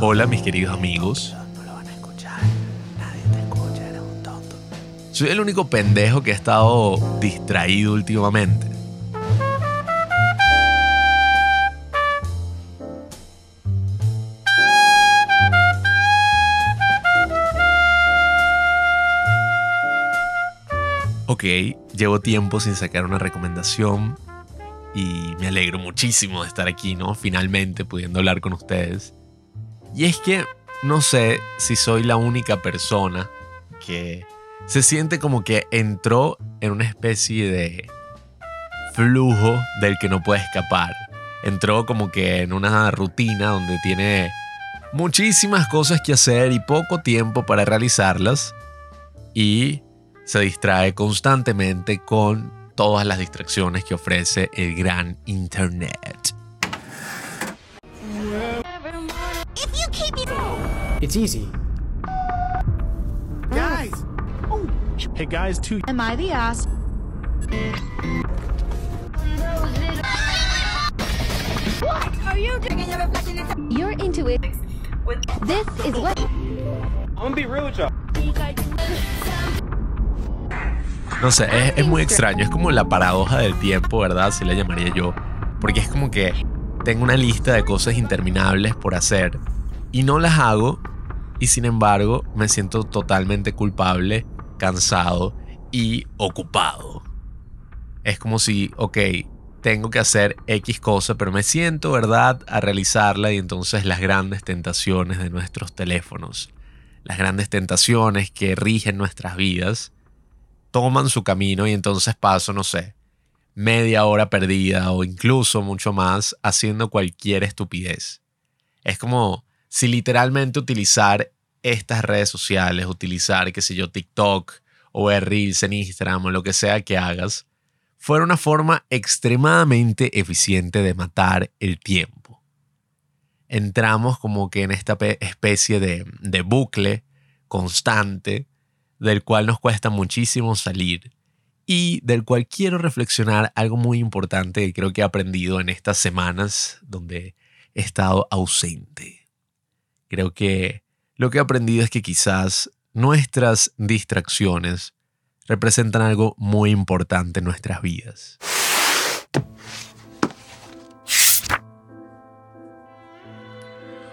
Hola mis queridos amigos. No lo van a escuchar. Nadie te escucha, eres un tonto. Soy el único pendejo que ha estado distraído últimamente. Ok, llevo tiempo sin sacar una recomendación y me alegro muchísimo de estar aquí, ¿no? Finalmente pudiendo hablar con ustedes. Y es que no sé si soy la única persona que se siente como que entró en una especie de flujo del que no puede escapar. Entró como que en una rutina donde tiene muchísimas cosas que hacer y poco tiempo para realizarlas. Y se distrae constantemente con todas las distracciones que ofrece el gran Internet. It's easy. Guys! Oh. Hey guys, too. Am I the ass? What are you doing? You're into it. This is what. I'm gonna be real with y'all. No sé, es, es muy extraño. Es como la paradoja del tiempo, ¿verdad? Así la llamaría yo. Porque es como que tengo una lista de cosas interminables por hacer y no las hago. Y sin embargo, me siento totalmente culpable, cansado y ocupado. Es como si, ok, tengo que hacer X cosa, pero me siento, ¿verdad?, a realizarla y entonces las grandes tentaciones de nuestros teléfonos, las grandes tentaciones que rigen nuestras vidas, toman su camino y entonces paso, no sé, media hora perdida o incluso mucho más haciendo cualquier estupidez. Es como si literalmente utilizar estas redes sociales, utilizar, qué sé yo, TikTok o Reels en Instagram o lo que sea que hagas, fuera una forma extremadamente eficiente de matar el tiempo. Entramos como que en esta pe- especie de, de bucle constante del cual nos cuesta muchísimo salir y del cual quiero reflexionar algo muy importante que creo que he aprendido en estas semanas donde he estado ausente. Creo que lo que he aprendido es que quizás nuestras distracciones representan algo muy importante en nuestras vidas.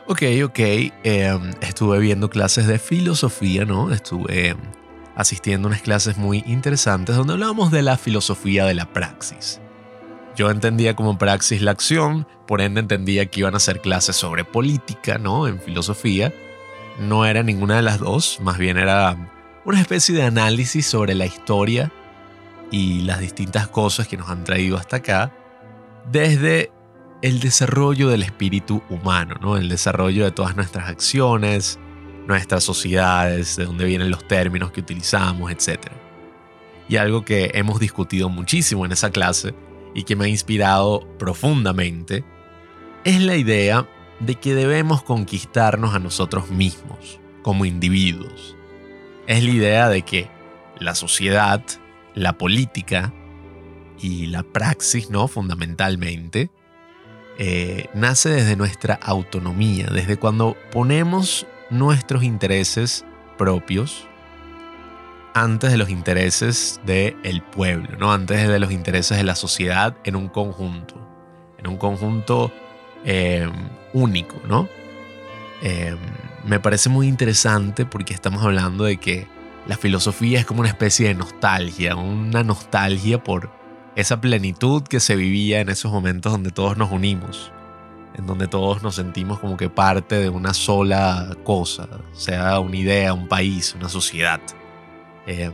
Ok, ok. eh, estuve viendo clases de filosofía, ¿no? Estuve asistiendo a unas clases muy interesantes donde hablábamos de la filosofía de la praxis. Yo entendía como praxis la acción, por ende entendía que iban a ser clases sobre política, ¿no? En filosofía. No era ninguna de las dos, más bien era una especie de análisis sobre la historia y las distintas cosas que nos han traído hasta acá desde el desarrollo del espíritu humano, ¿no? El desarrollo de todas nuestras acciones, nuestras sociedades, de dónde vienen los términos que utilizamos, etc. Y algo que hemos discutido muchísimo en esa clase y que me ha inspirado profundamente es la idea de que debemos conquistarnos a nosotros mismos como individuos. Es la idea de que la sociedad, la política y la praxis, ¿no? Fundamentalmente, eh, nace desde nuestra autonomía, desde cuando ponemos nuestros intereses propios antes de los intereses del pueblo, ¿no? antes de los intereses de la sociedad en un conjunto, en un conjunto eh, único. ¿no? Eh, me parece muy interesante porque estamos hablando de que la filosofía es como una especie de nostalgia, una nostalgia por esa plenitud que se vivía en esos momentos donde todos nos unimos, en donde todos nos sentimos como que parte de una sola cosa, sea una idea, un país, una sociedad. Eh,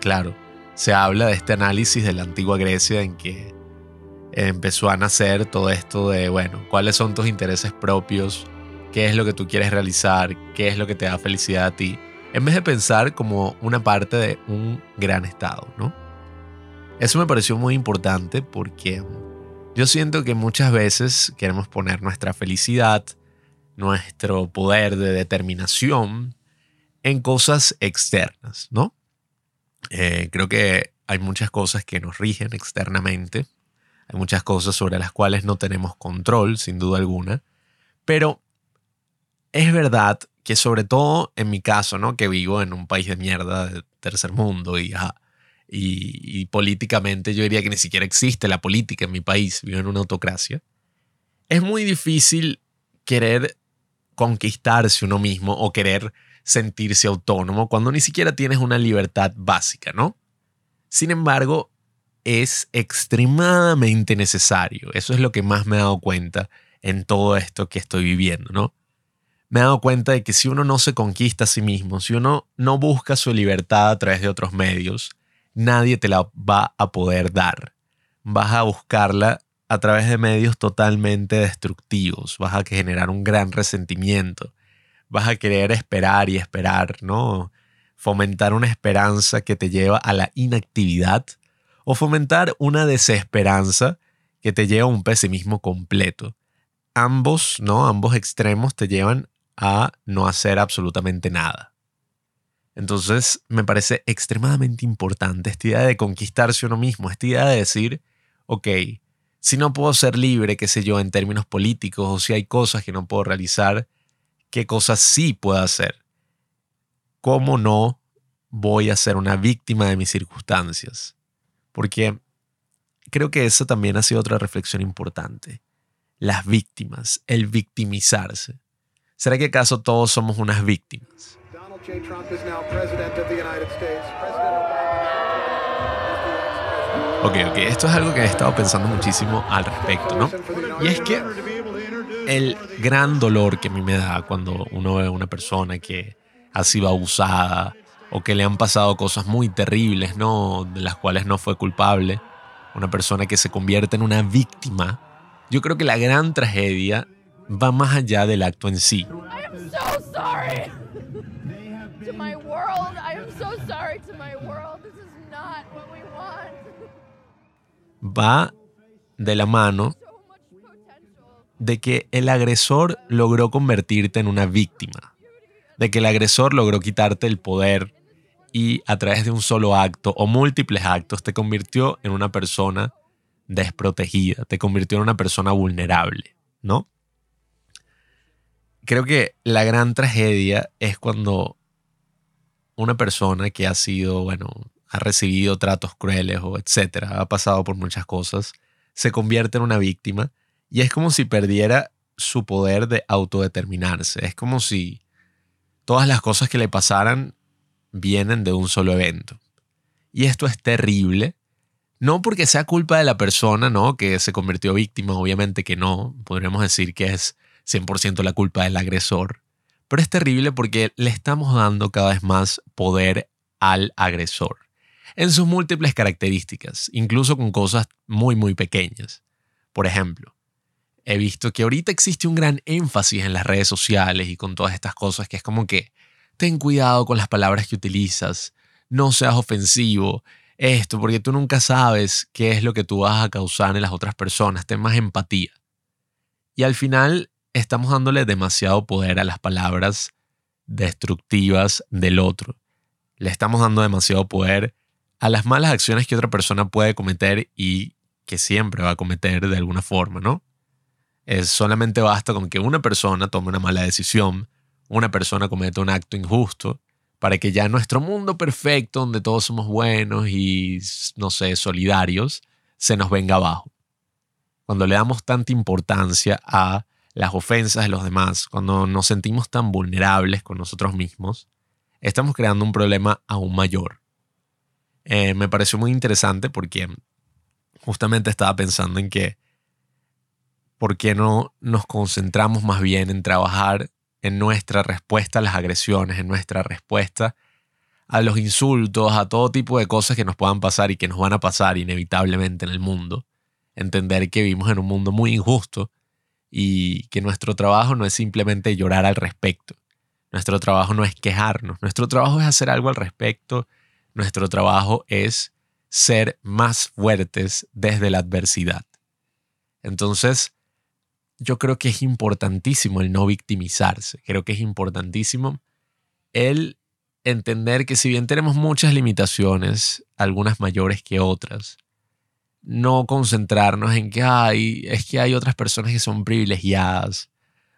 claro, se habla de este análisis de la antigua Grecia en que empezó a nacer todo esto de, bueno, cuáles son tus intereses propios, qué es lo que tú quieres realizar, qué es lo que te da felicidad a ti, en vez de pensar como una parte de un gran estado, ¿no? Eso me pareció muy importante porque yo siento que muchas veces queremos poner nuestra felicidad, nuestro poder de determinación en cosas externas, ¿no? Eh, creo que hay muchas cosas que nos rigen externamente, hay muchas cosas sobre las cuales no tenemos control, sin duda alguna, pero es verdad que sobre todo en mi caso, ¿no? Que vivo en un país de mierda de tercer mundo y, y, políticamente yo diría que ni siquiera existe la política en mi país, vivo en una autocracia. Es muy difícil querer conquistarse uno mismo o querer sentirse autónomo cuando ni siquiera tienes una libertad básica, ¿no? Sin embargo, es extremadamente necesario. Eso es lo que más me he dado cuenta en todo esto que estoy viviendo, ¿no? Me he dado cuenta de que si uno no se conquista a sí mismo, si uno no busca su libertad a través de otros medios, nadie te la va a poder dar. Vas a buscarla a través de medios totalmente destructivos, vas a generar un gran resentimiento, vas a querer esperar y esperar, ¿no? Fomentar una esperanza que te lleva a la inactividad o fomentar una desesperanza que te lleva a un pesimismo completo. Ambos, ¿no? Ambos extremos te llevan a no hacer absolutamente nada. Entonces, me parece extremadamente importante esta idea de conquistarse uno mismo, esta idea de decir, ok, si no puedo ser libre, qué sé yo, en términos políticos, o si hay cosas que no puedo realizar, qué cosas sí puedo hacer. ¿Cómo no voy a ser una víctima de mis circunstancias? Porque creo que esa también ha sido otra reflexión importante. Las víctimas, el victimizarse. ¿Será que acaso todos somos unas víctimas? J. Trump is now president of the United States. President Obama Ok, ok, esto es algo que he estado pensando muchísimo al respecto, ¿no? Y es que el gran dolor que a mí me da cuando uno ve a una persona que ha sido abusada o que le han pasado cosas muy terribles, ¿no? De las cuales no fue culpable, una persona que se convierte en una víctima, yo creo que la gran tragedia va más allá del acto en sí. I am so sorry to my world. I am so sorry to my world. This is not what we want. Va de la mano de que el agresor logró convertirte en una víctima, de que el agresor logró quitarte el poder y a través de un solo acto o múltiples actos te convirtió en una persona desprotegida, te convirtió en una persona vulnerable, ¿no? Creo que la gran tragedia es cuando una persona que ha sido, bueno, ha recibido tratos crueles o etcétera, ha pasado por muchas cosas, se convierte en una víctima y es como si perdiera su poder de autodeterminarse. Es como si todas las cosas que le pasaran vienen de un solo evento. Y esto es terrible, no porque sea culpa de la persona, ¿no? Que se convirtió víctima, obviamente que no. Podríamos decir que es 100% la culpa del agresor. Pero es terrible porque le estamos dando cada vez más poder al agresor. En sus múltiples características, incluso con cosas muy, muy pequeñas. Por ejemplo, he visto que ahorita existe un gran énfasis en las redes sociales y con todas estas cosas que es como que ten cuidado con las palabras que utilizas, no seas ofensivo, esto, porque tú nunca sabes qué es lo que tú vas a causar en las otras personas, ten más empatía. Y al final estamos dándole demasiado poder a las palabras destructivas del otro. Le estamos dando demasiado poder a las malas acciones que otra persona puede cometer y que siempre va a cometer de alguna forma, ¿no? Es solamente basta con que una persona tome una mala decisión, una persona cometa un acto injusto, para que ya nuestro mundo perfecto, donde todos somos buenos y, no sé, solidarios, se nos venga abajo. Cuando le damos tanta importancia a las ofensas de los demás, cuando nos sentimos tan vulnerables con nosotros mismos, estamos creando un problema aún mayor. Eh, me pareció muy interesante porque justamente estaba pensando en que, ¿por qué no nos concentramos más bien en trabajar en nuestra respuesta a las agresiones, en nuestra respuesta a los insultos, a todo tipo de cosas que nos puedan pasar y que nos van a pasar inevitablemente en el mundo? Entender que vivimos en un mundo muy injusto y que nuestro trabajo no es simplemente llorar al respecto. Nuestro trabajo no es quejarnos, nuestro trabajo es hacer algo al respecto, nuestro trabajo es ser más fuertes desde la adversidad. Entonces, yo creo que es importantísimo el no victimizarse, creo que es importantísimo el entender que si bien tenemos muchas limitaciones, algunas mayores que otras, no concentrarnos en que hay, es que hay otras personas que son privilegiadas,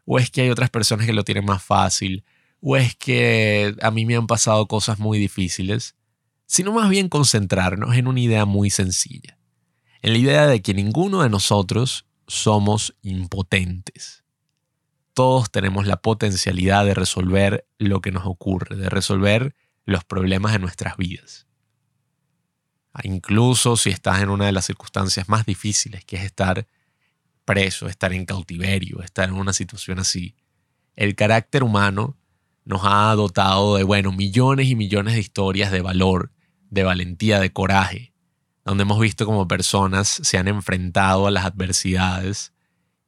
o es que hay otras personas que lo tienen más fácil, o es que a mí me han pasado cosas muy difíciles, sino más bien concentrarnos en una idea muy sencilla, en la idea de que ninguno de nosotros somos impotentes. Todos tenemos la potencialidad de resolver lo que nos ocurre, de resolver los problemas de nuestras vidas. Incluso si estás en una de las circunstancias más difíciles, que es estar preso, estar en cautiverio, estar en una situación así, el carácter humano nos ha dotado de, bueno, millones y millones de historias de valor, de valentía, de coraje, donde hemos visto como personas se han enfrentado a las adversidades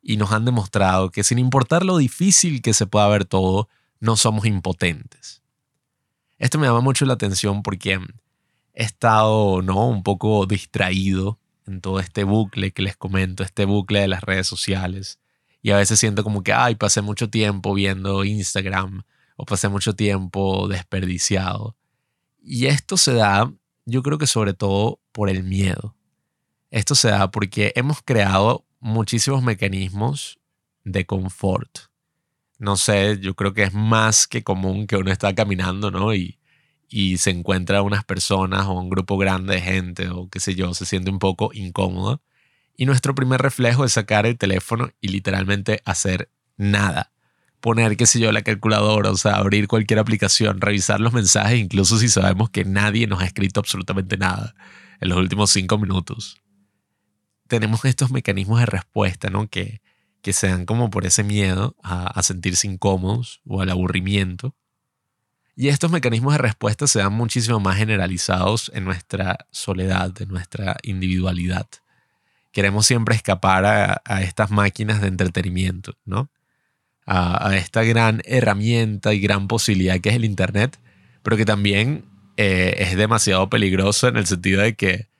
y nos han demostrado que sin importar lo difícil que se pueda ver todo, no somos impotentes. Esto me llama mucho la atención porque he estado ¿no? un poco distraído en todo este bucle que les comento, este bucle de las redes sociales. Y a veces siento como que, ay, pasé mucho tiempo viendo Instagram o pasé mucho tiempo desperdiciado. Y esto se da, yo creo que sobre todo por el miedo. Esto se da porque hemos creado muchísimos mecanismos de confort. No sé, yo creo que es más que común que uno está caminando, ¿no? Y, y se encuentra unas personas o un grupo grande de gente o qué sé yo, se siente un poco incómodo. Y nuestro primer reflejo es sacar el teléfono y literalmente hacer nada. Poner, qué sé yo, la calculadora, o sea, abrir cualquier aplicación, revisar los mensajes, incluso si sabemos que nadie nos ha escrito absolutamente nada en los últimos cinco minutos. Tenemos estos mecanismos de respuesta, ¿no? Que, que se dan como por ese miedo a, a sentirse incómodos o al aburrimiento y estos mecanismos de respuesta se dan muchísimo más generalizados en nuestra soledad, en nuestra individualidad. Queremos siempre escapar a, estas máquinas de entretenimiento, ¿no? A, esta gran herramienta y gran posibilidad que es el Internet, pero que también eh, es demasiado peligroso en el sentido de que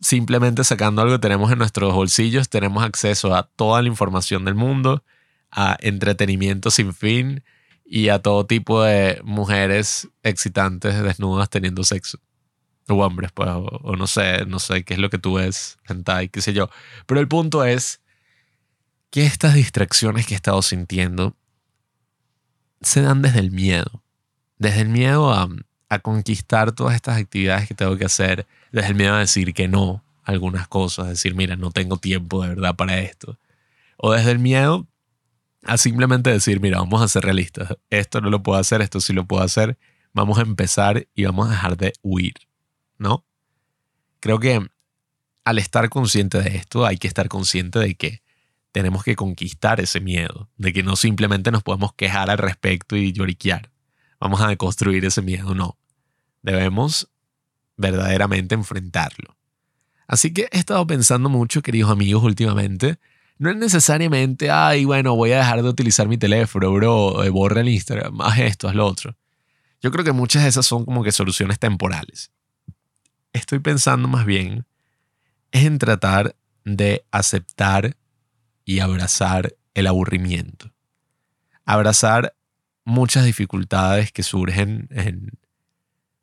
simplemente sacando algo que tenemos en nuestros bolsillos, tenemos acceso a toda la información del mundo, a entretenimiento sin fin, y a todo tipo de mujeres excitantes desnudas teniendo sexo. O hombres, pues, o, no sé, no sé qué es lo que tú ves, hentai, qué sé yo. Pero el punto es que estas distracciones que he estado sintiendo se dan desde el miedo. Desde el miedo a, a conquistar todas estas actividades que tengo que hacer. Desde el miedo a decir que no algunas cosas. Decir, mira, no tengo tiempo de verdad para esto. O desde el miedo a simplemente decir, mira, vamos a ser realistas. Esto no lo puedo hacer, esto sí lo puedo hacer. Vamos a empezar y vamos a dejar de huir, ¿no? Creo que al estar consciente de esto, hay que estar consciente de que tenemos que conquistar ese miedo, de que no simplemente nos podemos quejar al respecto y lloriquear. Vamos a deconstruir ese miedo, no. Debemos verdaderamente enfrentarlo. Así que he estado pensando mucho, queridos amigos, últimamente, no es necesariamente, ay, bueno, voy a dejar de utilizar mi teléfono, bro, eh, borra el Instagram, haz esto, haz lo otro. Yo creo que muchas de esas son como que soluciones temporales. Estoy pensando más bien en tratar de aceptar y abrazar el aburrimiento. Abrazar muchas dificultades que surgen en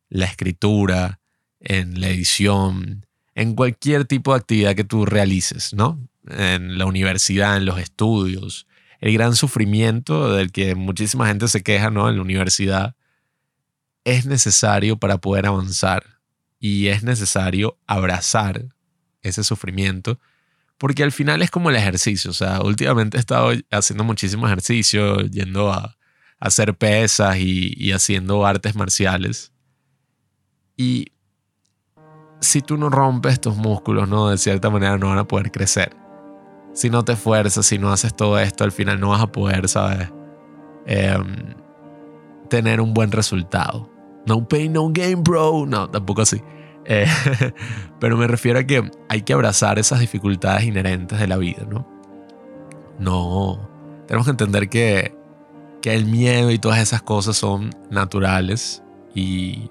la escritura, en la edición, en cualquier tipo de actividad que tú realices, ¿no? En la universidad, en los estudios, el gran sufrimiento del que muchísima gente se queja ¿no? en la universidad, es necesario para poder avanzar y es necesario abrazar ese sufrimiento porque al final es como el ejercicio, o sea, últimamente he estado haciendo muchísimo ejercicio, yendo a, hacer pesas y, haciendo artes marciales. Y si tú no rompes tus músculos, ¿no? De cierta manera no van a poder crecer si no te esfuerzas, si no haces todo esto, al final no vas a poder, ¿sabes? Em, tener un buen resultado. No pain, no game, bro. No, tampoco así. Eh, pero me refiero a que hay que abrazar esas dificultades inherentes de la vida, ¿no? No. Tenemos que entender que, que el miedo y todas esas cosas son naturales y,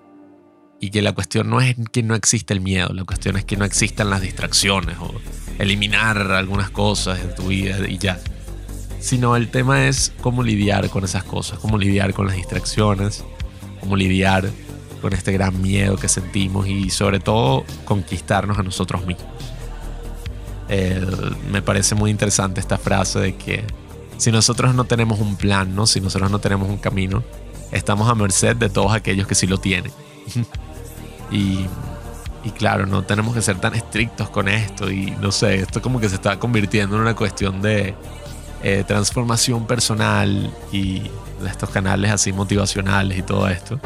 y que la cuestión no es que no existe el miedo, la cuestión es que no existan las distracciones o eliminar algunas cosas de tu vida y ya. Sino el tema es cómo lidiar con esas cosas, cómo lidiar con las distracciones, cómo lidiar con este gran miedo que sentimos y sobre todo conquistarnos a nosotros mismos. me parece muy interesante esta frase de que si nosotros no tenemos un plan, ¿no? Si nosotros no tenemos un camino, estamos a merced de todos aquellos que sí lo tienen. y, y claro, no tenemos que ser tan estrictos con esto y no sé, esto como que se está convirtiendo en una cuestión de eh, transformación personal y de estos canales así motivacionales y todo esto.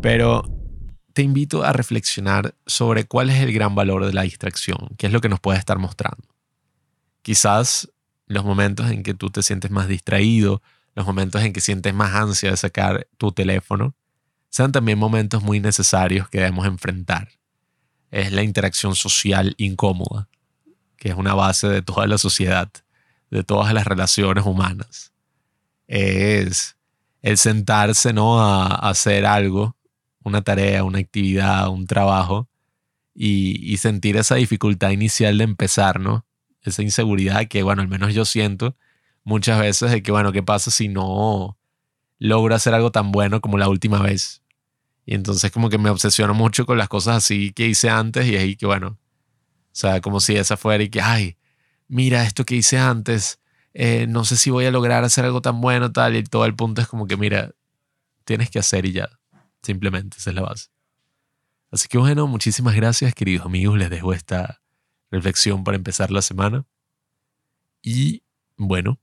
Pero te invito a reflexionar sobre cuál es el gran valor de la distracción, qué es lo que nos puede estar mostrando. Quizás los momentos en que tú te sientes más distraído, los momentos en que sientes más ansia de sacar tu teléfono, sean también momentos muy necesarios que debemos enfrentar. Es la interacción social incómoda, que es una base de toda la sociedad, de todas las relaciones humanas. Es el sentarse, ¿no? A, hacer algo, una tarea, una actividad, un trabajo, y, y sentir esa dificultad inicial de empezar, ¿no? esa inseguridad que, bueno, al menos yo siento muchas veces de que, bueno, ¿qué pasa si no logro hacer algo tan bueno como la última vez? Y entonces como que me obsesiono mucho con las cosas así que hice antes y ahí que, bueno, o sea, como si esa fuera y que, ay, mira esto que hice antes, eh, no sé si voy a lograr hacer algo tan bueno, tal, y todo el punto es como que, mira, tienes que hacer y ya, simplemente, esa es la base. Así que bueno, muchísimas gracias queridos amigos, les dejo esta reflexión para empezar la semana. Y bueno,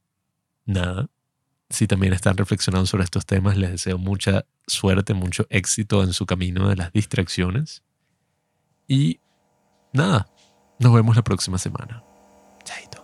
nada, si también están reflexionando sobre estos temas, les deseo mucha suerte, mucho éxito en su camino de las distracciones. Y nada, nos vemos la próxima semana. Chaito.